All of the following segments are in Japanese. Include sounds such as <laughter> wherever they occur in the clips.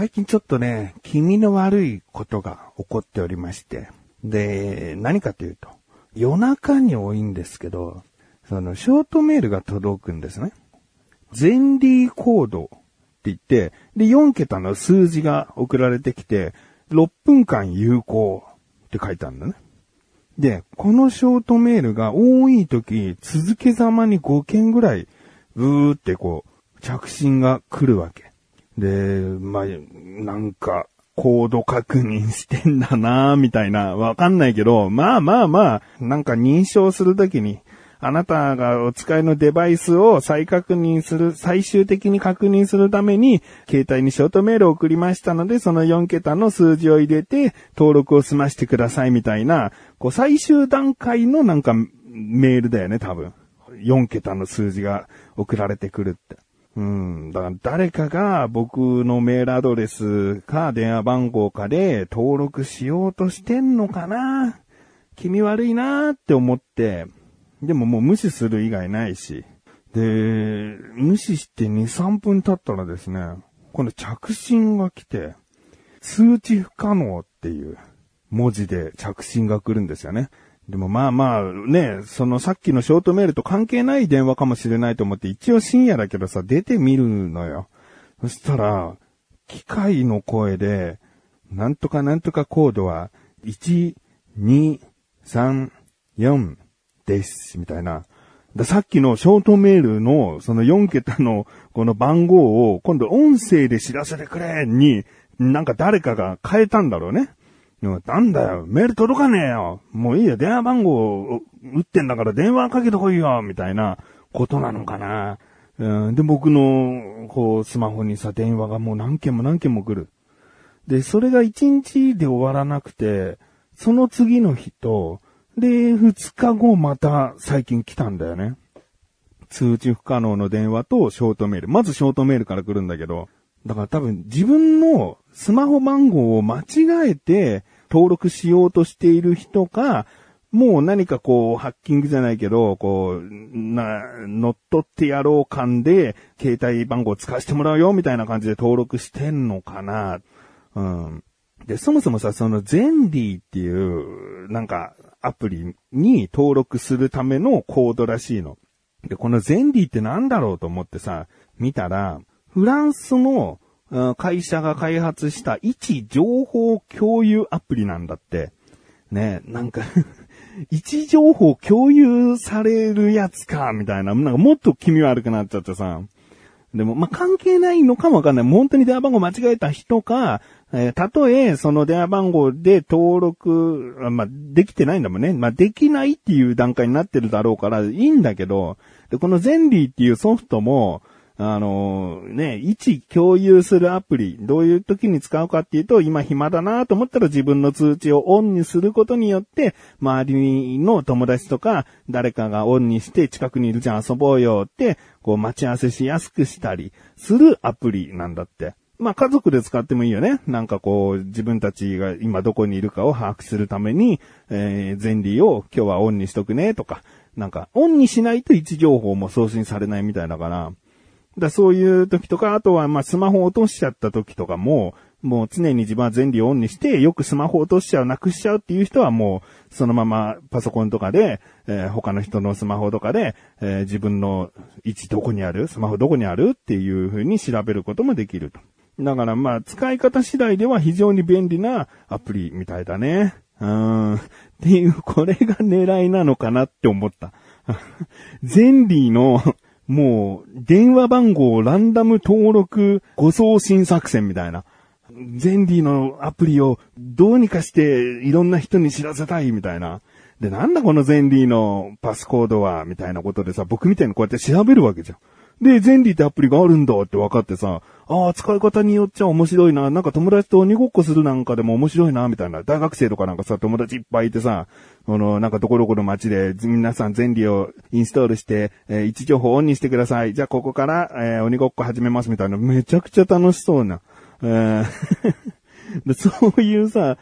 最近ちょっとね、気味の悪いことが起こっておりまして。で、何かというと、夜中に多いんですけど、その、ショートメールが届くんですね。ゼンリーコードって言って、で、4桁の数字が送られてきて、6分間有効って書いてあるんだね。で、このショートメールが多い時、続けざまに5件ぐらい、うーってこう、着信が来るわけ。で、まあ、なんか、コード確認してんだなみたいな、わかんないけど、まあまあまあ、なんか認証するときに、あなたがお使いのデバイスを再確認する、最終的に確認するために、携帯にショートメールを送りましたので、その4桁の数字を入れて、登録を済ましてくださいみたいな、こう最終段階のなんかメールだよね、多分。4桁の数字が送られてくるって。うん。だから誰かが僕のメールアドレスか電話番号かで登録しようとしてんのかな気味悪いなって思って、でももう無視する以外ないし。で、無視して2、3分経ったらですね、今度着信が来て、通知不可能っていう文字で着信が来るんですよね。でもまあまあね、そのさっきのショートメールと関係ない電話かもしれないと思って一応深夜だけどさ、出てみるのよ。そしたら、機械の声で、なんとかなんとかコードは、1、2、3、4です、みたいな。ださっきのショートメールのその4桁のこの番号を今度音声で知らせてくれに、なんか誰かが変えたんだろうね。なんだよ、メール届かねえよ。もういいよ、電話番号を打ってんだから電話かけてこいよ、みたいなことなのかな。うん、で、僕の、こう、スマホにさ、電話がもう何件も何件も来る。で、それが1日で終わらなくて、その次の日と、で、2日後また最近来たんだよね。通知不可能の電話とショートメール。まずショートメールから来るんだけど、だから多分自分のスマホ番号を間違えて登録しようとしている人か、もう何かこう、ハッキングじゃないけど、こう、な、乗っ取ってやろう感で、携帯番号使わせてもらうよ、みたいな感じで登録してんのかな。うん。で、そもそもさ、そのゼンディっていう、なんか、アプリに登録するためのコードらしいの。で、このゼンディってなんだろうと思ってさ、見たら、フランスの会社が開発した位置情報共有アプリなんだって。ね、なんか <laughs> 位置情報共有されるやつか、みたいな。なんかもっと気味悪くなっちゃってさ。でも、まあ、関係ないのかもわかんない。本当に電話番号間違えた人か、えーたとえ、その電話番号で登録、まあ、できてないんだもんね。まあ、できないっていう段階になってるだろうから、いいんだけど、で、このゼンリーっていうソフトも、あのね、位置共有するアプリ、どういう時に使うかっていうと、今暇だなと思ったら自分の通知をオンにすることによって、周りの友達とか誰かがオンにして近くにいるじゃん遊ぼうよって、こう待ち合わせしやすくしたりするアプリなんだって。まあ家族で使ってもいいよね。なんかこう自分たちが今どこにいるかを把握するために、えー、前理を今日はオンにしとくねとか、なんかオンにしないと位置情報も送信されないみたいだから、だそういう時とか、あとはまスマホ落としちゃった時とかも、もう常に自分は全理をオンにして、よくスマホ落としちゃう、なくしちゃうっていう人はもう、そのままパソコンとかで、えー他の人のスマホとかで、えー自分の位置どこにあるスマホどこにあるっていう風に調べることもできると。だからまあ、使い方次第では非常に便利なアプリみたいだね。うん。っていう、これが狙いなのかなって思った。ゼンリーの、もう、電話番号ランダム登録誤送信作戦みたいな。ゼンリーのアプリをどうにかしていろんな人に知らせたいみたいな。で、なんだこのゼンリーのパスコードは？みたいなことでさ、僕みたいにこうやって調べるわけじゃん。で、ゼンリーってアプリがあるんだって分かってさ、ああ、使い方によっちゃ面白いな。なんか友達と鬼ごっこするなんかでも面白いな、みたいな。大学生とかなんかさ、友達いっぱいいてさ、この、なんかどこどこの街で、皆さんゼンリーをインストールして、えー位置情報オンにしてください。じゃあここから、えー鬼ごっこ始めますみたいな。めちゃくちゃ楽しそうな。えー <laughs> そういうさ、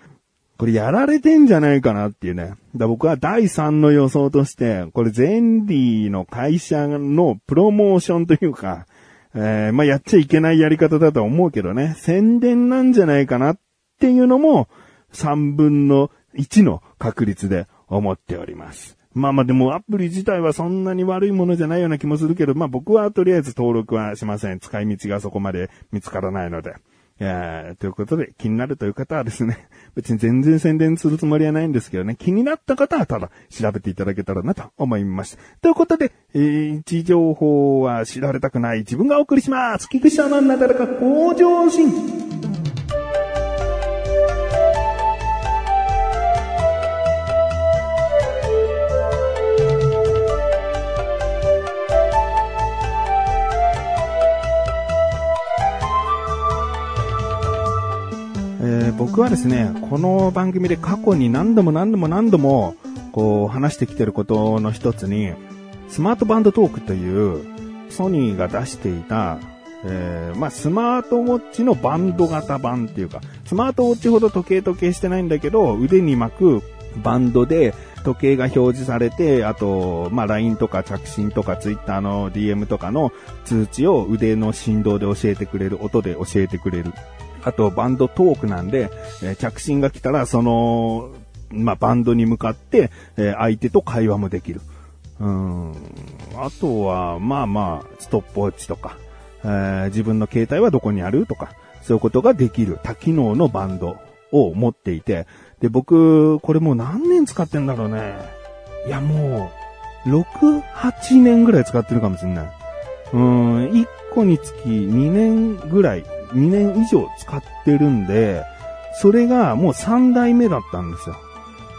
これやられてんじゃないかなっていうね。だ僕は第3の予想として、これゼンリーの会社のプロモーションというか、えー、まあ、やっちゃいけないやり方だと思うけどね、宣伝なんじゃないかなっていうのも、3分の1の確率で思っております。まあまあでもアプリ自体はそんなに悪いものじゃないような気もするけど、まあ僕はとりあえず登録はしません。使い道がそこまで見つからないので。えということで、気になるという方はですね、<laughs> 別に全然宣伝するつもりはないんですけどね、気になった方はただ調べていただけたらなと思います。ということで、えー、位置情報は知られたくない自分がお送りします。菊池さんなだらか向上心。僕はですね、この番組で過去に何度も何度も何度も、こう、話してきてることの一つに、スマートバンドトークという、ソニーが出していた、えー、まあ、スマートウォッチのバンド型版っていうか、スマートウォッチほど時計時計してないんだけど、腕に巻くバンドで時計が表示されて、あと、まあ、LINE とか着信とか Twitter の DM とかの通知を腕の振動で教えてくれる、音で教えてくれる。あとバンドトークなんで、えー、着信が来たら、その、まあ、バンドに向かって、えー、相手と会話もできる。うん。あとは、まあまあ、ストップウォッチとか、えー、自分の携帯はどこにあるとか、そういうことができる多機能のバンドを持っていて、で、僕、これもう何年使ってんだろうね。いや、もう、6、8年ぐらい使ってるかもしれない。うん、1個につき2年ぐらい2年以上使ってるんで、それがもう3代目だったんですよ。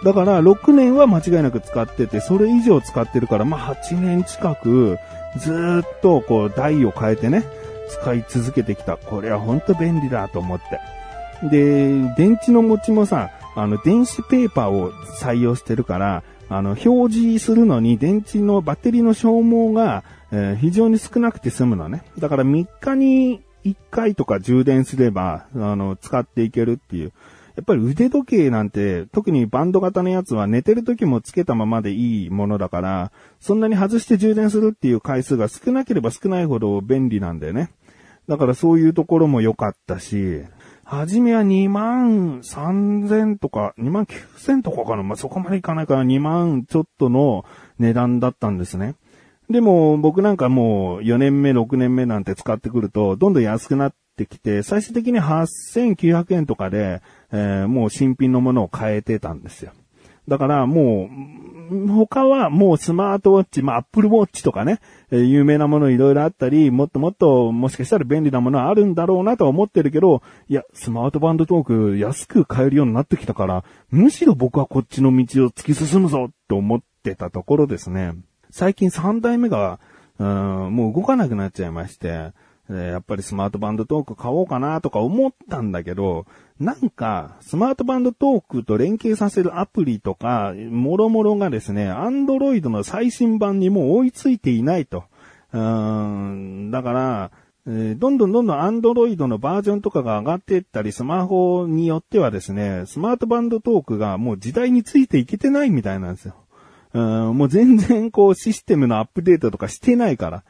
だから6年は間違いなく使ってて、それ以上使ってるから、まあ8年近くずっとこう台を変えてね、使い続けてきた。これはほんと便利だと思って。で、電池の持ちもさ、あの電子ペーパーを採用してるから、あの表示するのに電池のバッテリーの消耗が、えー、非常に少なくて済むのね。だから3日に1回とか充電すれば、あの、使っていけるっていう。やっぱり腕時計なんて、特にバンド型のやつは寝てる時もつけたままでいいものだから、そんなに外して充電するっていう回数が少なければ少ないほど便利なんだよね。だからそういうところも良かったし、はじめは2万3000とか、2万9000とかかなまあ、そこまでいかないから2万ちょっとの値段だったんですね。でも僕なんかもう4年目、6年目なんて使ってくると、どんどん安くなってきて、最終的に8900円とかで、えー、もう新品のものを変えてたんですよ。だからもう、他はもうスマートウォッチ、まあ、アップルウォッチとかね、えー、有名なものいろいろあったり、もっともっともしかしたら便利なものはあるんだろうなとは思ってるけど、いや、スマートバンドトーク安く買えるようになってきたから、むしろ僕はこっちの道を突き進むぞって思ってたところですね。最近3代目が、うん、もう動かなくなっちゃいまして、やっぱりスマートバンドトーク買おうかなとか思ったんだけど、なんか、スマートバンドトークと連携させるアプリとか、もろもろがですね、アンドロイドの最新版にもう追いついていないと。うん、だから、え、どんどんどんどんアンドロイドのバージョンとかが上がっていったり、スマホによってはですね、スマートバンドトークがもう時代についていけてないみたいなんですよ。うん、もう全然こうシステムのアップデートとかしてないから。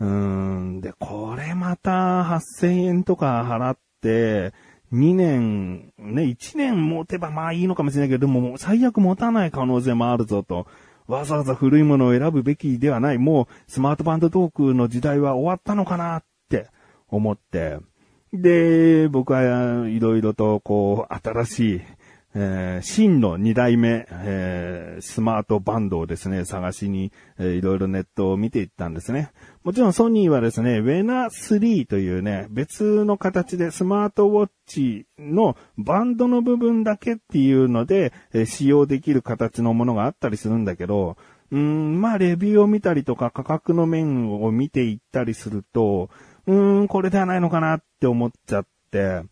うん、で、これまた8000円とか払って、2年、ね、1年持てばまあいいのかもしれないけど、でも最悪持たない可能性もあるぞと。わざわざ古いものを選ぶべきではない。もうスマートバンドトークの時代は終わったのかなって思って。で、僕はいろいろとこう新しいえー、真の二代目、えー、スマートバンドをですね、探しに、えー、いろいろネットを見ていったんですね。もちろんソニーはですね、ウェナ3というね、別の形でスマートウォッチのバンドの部分だけっていうので、えー、使用できる形のものがあったりするんだけど、うん、まあ、レビューを見たりとか価格の面を見ていったりすると、うん、これではないのかなって思っちゃって、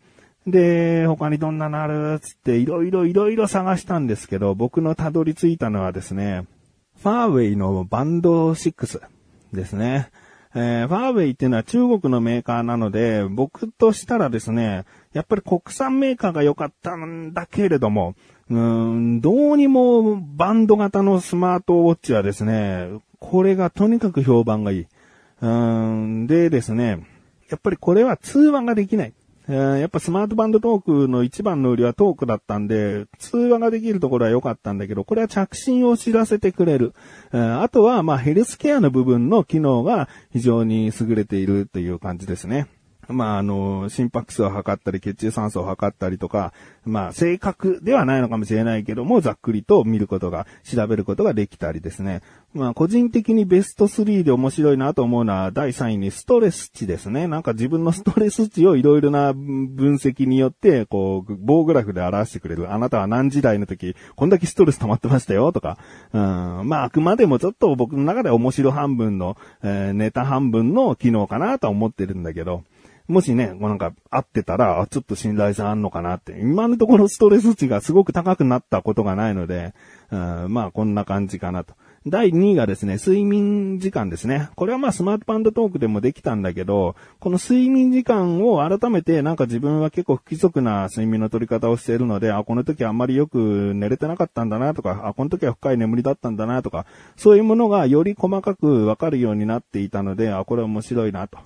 で、他にどんなのあるつっていろいろいろいろ探したんですけど、僕のたどり着いたのはですね、ファーウェイのバンド6ですね。えー、ファーウェイっていうのは中国のメーカーなので、僕としたらですね、やっぱり国産メーカーが良かったんだけれども、うん、どうにもバンド型のスマートウォッチはですね、これがとにかく評判がいい。うん、でですね、やっぱりこれは通話ができない。えーやっぱスマートバンドトークの一番の売りはトークだったんで、通話ができるところは良かったんだけど、これは着信を知らせてくれる。えーあとは、まあ、ヘルスケアの部分の機能が非常に優れているという感じですね。まあ、あの、心拍数を測ったり、血中酸素を測ったりとか、まあ、正確ではないのかもしれないけども、ざっくりと見ることが、調べることができたりですね。まあ、個人的にベスト3で面白いなと思うのは、第3位にストレス値ですね。なんか自分のストレス値をいろいろな分析によって、こう、棒グラフで表してくれる。あなたは何時代の時、こんだけストレス溜まってましたよ、とか。うん、まあ、あくまでもちょっと僕の中で面白半分の、えーネタ半分の機能かなとは思ってるんだけど、もしね、こうなんか合ってたら、あちょっと信頼性あんのかなって。今のところストレス値がすごく高くなったことがないので、うんまあこんな感じかなと。第2位がですね、睡眠時間ですね。これはまあスマートバンドトークでもできたんだけど、この睡眠時間を改めてなんか自分は結構不規則な睡眠の取り方をしているので、あ、この時あんまりよく寝れてなかったんだなとか、あ、この時は深い眠りだったんだなとか、そういうものがより細かくわかるようになっていたので、あ、これ面白いなと。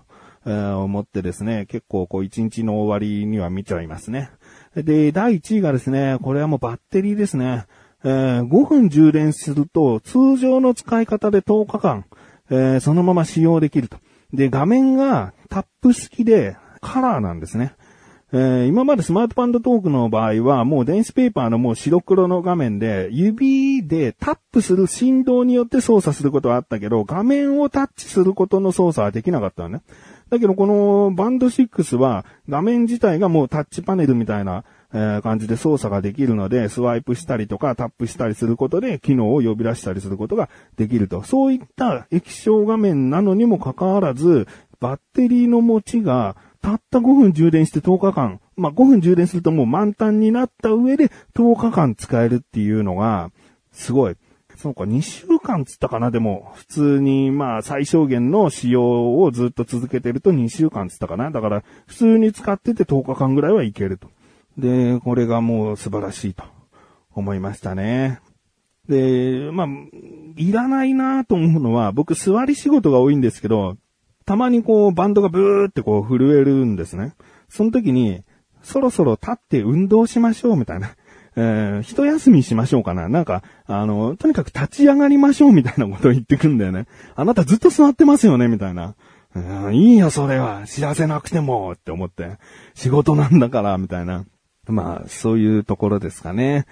えー思ってですね、結構こう一日の終わりには見ちゃいますね。で、第1位がですね、これはもうバッテリーですね。えー5分充電すると通常の使い方で10日間、えーそのまま使用できると。で、画面がタップ式でカラーなんですね。えー今までスマートバンドトークの場合は、もう電子ペーパーのもう白黒の画面で、指でタップする振動によって操作することはあったけど、画面をタッチすることの操作はできなかったのね。だけどこのバンド6は画面自体がもうタッチパネルみたいな、えー感じで操作ができるので、スワイプしたりとかタップしたりすることで機能を呼び出したりすることができると。そういった液晶画面なのにもかかわらず、バッテリーの持ちがたった5分充電して10日間、まあ、5分充電するともう満タンになった上で10日間使えるっていうのが、すごい。そうか、2週間つったかな？でも、普通に、まあ、最小限の使用をずっと続けてると2週間つったかな？だから、普通に使ってて10日間ぐらいはいけると。で、これがもう素晴らしいと思いましたね。で、まあ、いらないなと思うのは、僕座り仕事が多いんですけど、たまにこうバンドがブーってこう震えるんですね。その時に、そろそろ立って運動しましょうみたいな。<laughs> えー、一休みしましょうかな。なんか、あの、とにかく立ち上がりましょうみたいなことを言ってくんだよね。あなたずっと座ってますよねみたいな。いいよ、それは。知らせなくても、って思って。仕事なんだから、みたいな。まあ、そういうところですかね。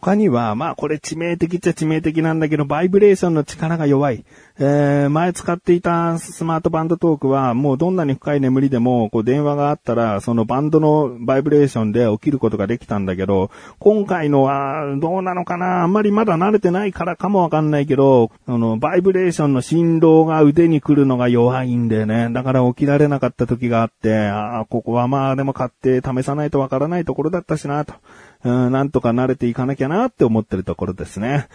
他には、まあこれ致命的っちゃ致命的なんだけど、バイブレーションの力が弱い。えー、前使っていたスマートバンドトークは、もうどんなに深い眠りでも、こう電話があったら、そのバンドのバイブレーションで起きることができたんだけど、今回のはどうなのかなあんまりまだ慣れてないからかもわかんないけど、あの、バイブレーションの振動が腕に来るのが弱いんでね。だから起きられなかった時があって、ああ、ここはまあでも買って試さないとわからないところだったしなと。うん、なんとか慣れていかなきゃなって思ってるところですね。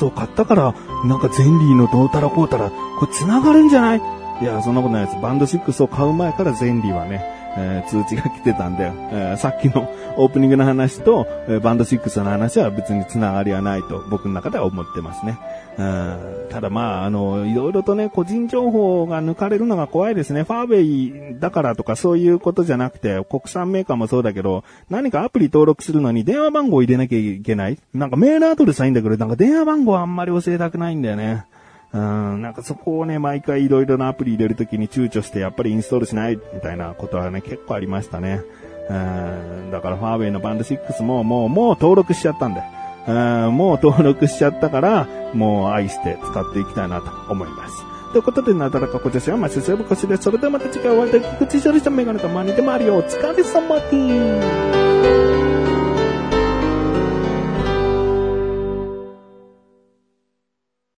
スを買ったから、なんかゼンリーのどうたらこうたら、これ繋がるんじゃない？いや、そんなことないです。バンド6を買う前からゼンリーはね、えー通知が来てたんで、えーさっきのオープニングの話と、えーバンド6の話は別に繋がりはないと僕の中では思ってますね。うんただまあ、あの、いろいろとね、個人情報が抜かれるのが怖いですね。ファーウェイだからとかそういうことじゃなくて、国産メーカーもそうだけど、何かアプリ登録するのに電話番号入れなきゃいけないなんかメールアドレスはいいんだけど、なんか電話番号あんまり教えたくないんだよね。うん、なんかそこをね、毎回いろいろなアプリ入れるときに躊躇して、やっぱりインストールしないみたいなことはね、結構ありましたね。うん、だからファーウェイのバンド6ももう、もう登録しちゃったんで。うんもう登録しちゃったから、もう愛して使っていきたいなと思います。ということで、なだらかこ女子はマシュセブコシです。それではまた次回お会いできる口処理したメガネとマニでもあるよ。お疲れ様です。